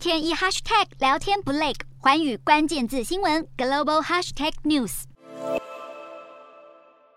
天一 hashtag 聊天不累，环宇关键字新闻 global hashtag news。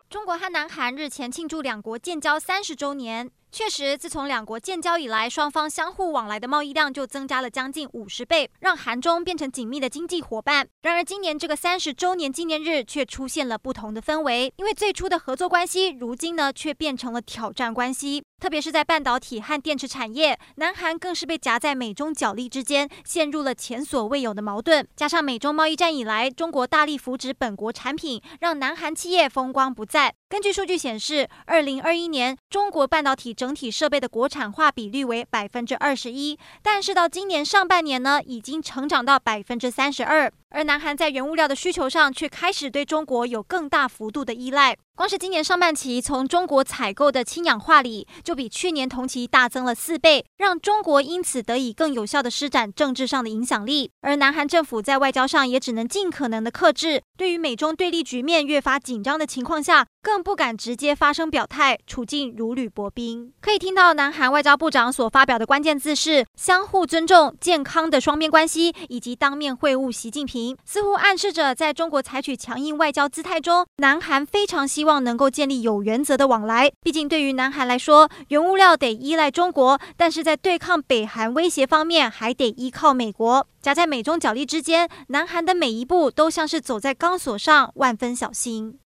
中国和南韩日前庆祝两国建交三十周年。确实，自从两国建交以来，双方相互往来的贸易量就增加了将近五十倍，让韩中变成紧密的经济伙伴。然而，今年这个三十周年纪念日却出现了不同的氛围，因为最初的合作关系，如今呢却变成了挑战关系。特别是在半导体和电池产业，南韩更是被夹在美中角力之间，陷入了前所未有的矛盾。加上美中贸易战以来，中国大力扶植本国产品，让南韩企业风光不再。根据数据显示，二零二一年中国半导体整体设备的国产化比率为百分之二十一，但是到今年上半年呢，已经成长到百分之三十二。而南韩在原物料的需求上，却开始对中国有更大幅度的依赖。光是今年上半期从中国采购的氢氧化锂，就比去年同期大增了四倍，让中国因此得以更有效地施展政治上的影响力。而南韩政府在外交上也只能尽可能的克制，对于美中对立局面越发紧张的情况下，更不敢直接发声表态，处境如履薄冰。可以听到南韩外交部长所发表的关键字是相互尊重、健康的双边关系，以及当面会晤习近平。似乎暗示着，在中国采取强硬外交姿态中，南韩非常希望能够建立有原则的往来。毕竟，对于南韩来说，原物料得依赖中国，但是在对抗北韩威胁方面，还得依靠美国。夹在美中角力之间，南韩的每一步都像是走在钢索上，万分小心。